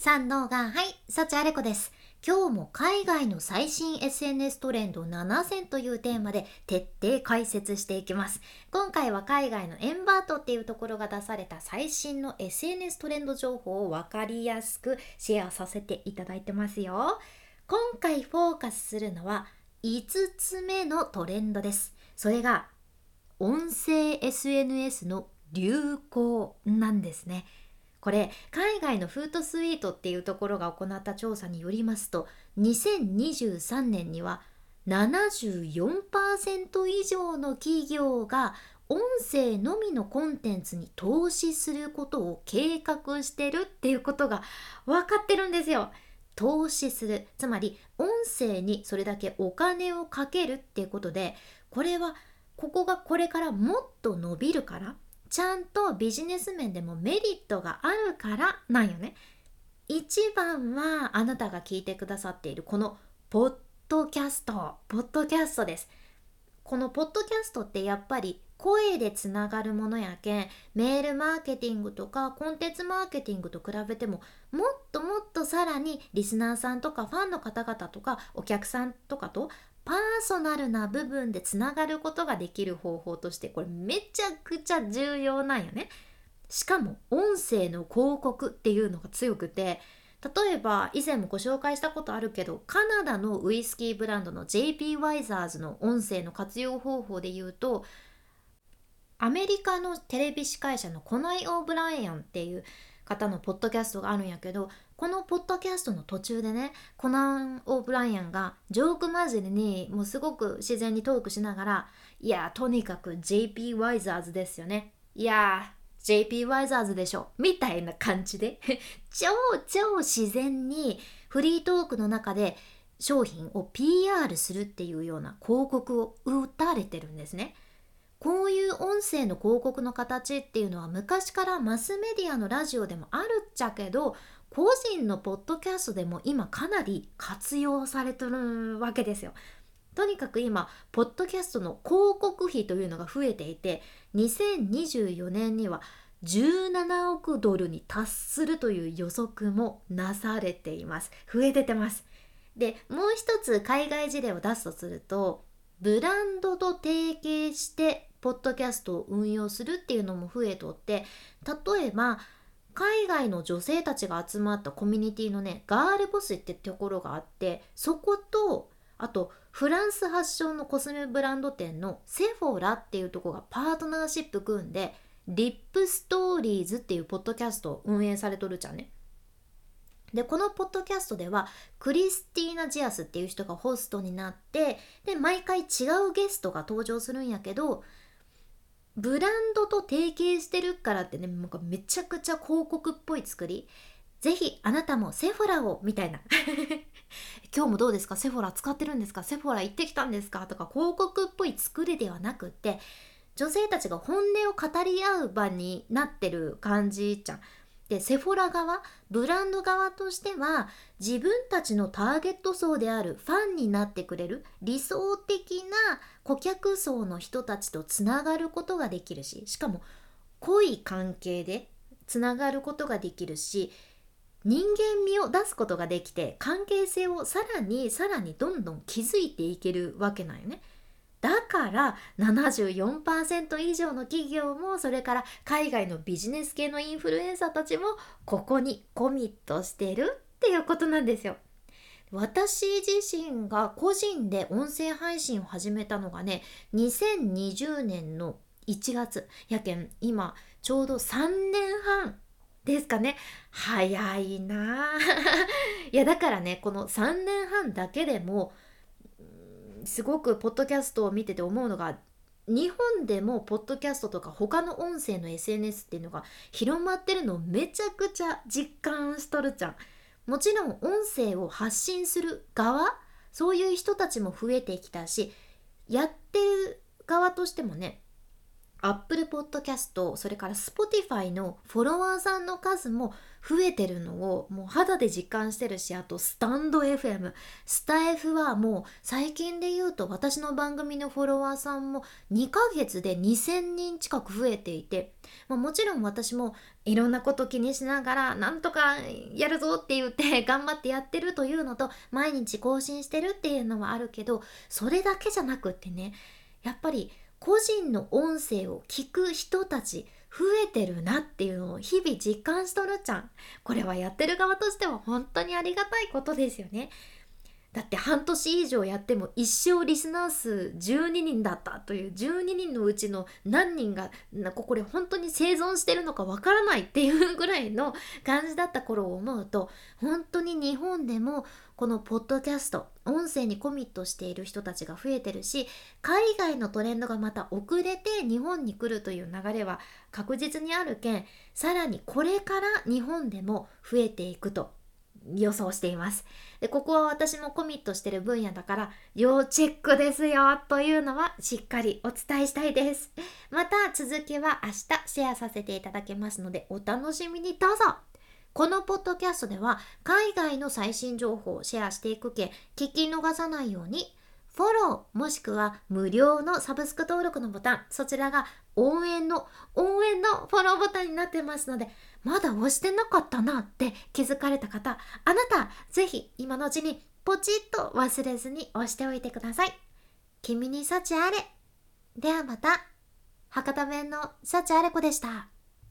三能がはい、幸あれ子です。今日も海外の最新 SNS トレンド7選というテーマで徹底解説していきます。今回は海外のエンバートっていうところが出された最新の SNS トレンド情報を分かりやすくシェアさせていただいてますよ。今回フォーカスするのは5つ目のトレンドです。それが音声 SNS の流行なんですね。これ海外のフートスイートっていうところが行った調査によりますと2023年には74%以上の企業が音声のみのコンテンツに投資することを計画してるっていうことが分かってるんですよ。投資するつまり音声にそれだけお金をかけるっていうことでこれはここがこれからもっと伸びるからちゃんとビジネス面でもメリットがあるからなんよね。一番はあなたが聞いてくださっているこのポッドキャストポッドキャストですこのポッドキャストってやっぱり声でつながるものやけんメールマーケティングとかコンテンツマーケティングと比べてももっともっとさらにリスナーさんとかファンの方々とかお客さんとかとパーソナルな部分でつながることができる方法としてこれめちゃくちゃ重要なんよね。しかも音声の広告っていうのが強くて例えば以前もご紹介したことあるけどカナダのウイスキーブランドの JP ワイザーズの音声の活用方法で言うとアメリカのテレビ司会者のコナイ・オーブライアンっていう方のポッドキャストがあるんやけどこのポッドキャストの途中でねコナン・オブライアンがジョークマジルにもうすごく自然にトークしながらいやとにかく JP ワイザーズですよね。いや JP ワイザーズでしょ。みたいな感じで。超超自然にフリートークの中で商品を PR するっていうような広告を打たれてるんですね。こういう音声の広告の形っていうのは昔からマスメディアのラジオでもあるっちゃけど個人のポッドキャストでも今かなり活用されてるわけですよ。とにかく今ポッドキャストの広告費というのが増えていて2024年には17億ドルに達するという予測もなされています増えててますでもう一つ海外事例を出すとするとブランドと提携してポッドキャストを運用するっていうのも増えとって例えば海外の女性たちが集まったコミュニティのねガールボスってところがあってそことあとフランス発祥のコスメブランド店のセフォラっていうとこがパートナーシップ組んでリップストーリーズっていうポッドキャストを運営されとるじゃんね。でこのポッドキャストではクリスティーナ・ジアスっていう人がホストになってで毎回違うゲストが登場するんやけどブランドと提携してるからってねなんかめちゃくちゃ広告っぽい作り。ぜひあなたもセフォラをみたいな。今日もどうですか？セフォラ使ってるんですか？セフォラ行ってきたんですか？とか広告っぽい作りではなくって女性たちが本音を語り合う場になってる感じじゃん。でセフォラ側ブランド側としては自分たちのターゲット層であるファンになってくれる理想的な顧客層の人たちとつながることができるししかも濃い関係でつながることができるし人間味を出すことができて関係性をさらにさらにどんどん築いていけるわけなんよね。だから74%以上の企業もそれから海外のビジネス系のインフルエンサーたちもここにコミットしてるっていうことなんですよ。私自身が個人で音声配信を始めたのがね2020年の1月。やけん今ちょうど3年半ですかね。早いな いやだからねこの3年半だけでもすごくポッドキャストを見てて思うのが日本でもポッドキャストとか他の音声の SNS っていうのが広まってるのをめちゃくちゃ実感しとるじゃん。もちろん音声を発信する側そういう人たちも増えてきたしやってる側としてもね Apple Podcast それから Spotify のフォロワーさんの数も増えてるのをもう肌で実感してるしあとスタンド FM スタ F はもう最近で言うと私の番組のフォロワーさんも2ヶ月で2000人近く増えていて、まあ、もちろん私もいろんなこと気にしながらなんとかやるぞって言って 頑張ってやってるというのと毎日更新してるっていうのはあるけどそれだけじゃなくってねやっぱり個人の音声を聞く人たち増えてるなっていうのを日々実感しとるちゃん。これはやってる側としては本当にありがたいことですよね。だって半年以上やっても一生リスナー数12人だったという12人のうちの何人がなこれ本当に生存してるのかわからないっていうぐらいの感じだった頃を思うと本当に日本でもこのポッドキャスト音声にコミットしている人たちが増えてるし海外のトレンドがまた遅れて日本に来るという流れは確実にあるけんさらにこれから日本でも増えていくと。予想しています。で、ここは私もコミットしてる分野だから、要チェックですよというのはしっかりお伝えしたいです。また続きは明日シェアさせていただけますので、お楽しみにどうぞこのポッドキャストでは海外の最新情報をシェアしていくけ聞き逃さないようにフォローもしくは無料のサブスク登録のボタンそちらが応援の応援のフォローボタンになってますのでまだ押してなかったなって気づかれた方あなたぜひ今のうちにポチッと忘れずに押しておいてください。君に幸あれ。ではまた。博多弁の幸あれ子でした。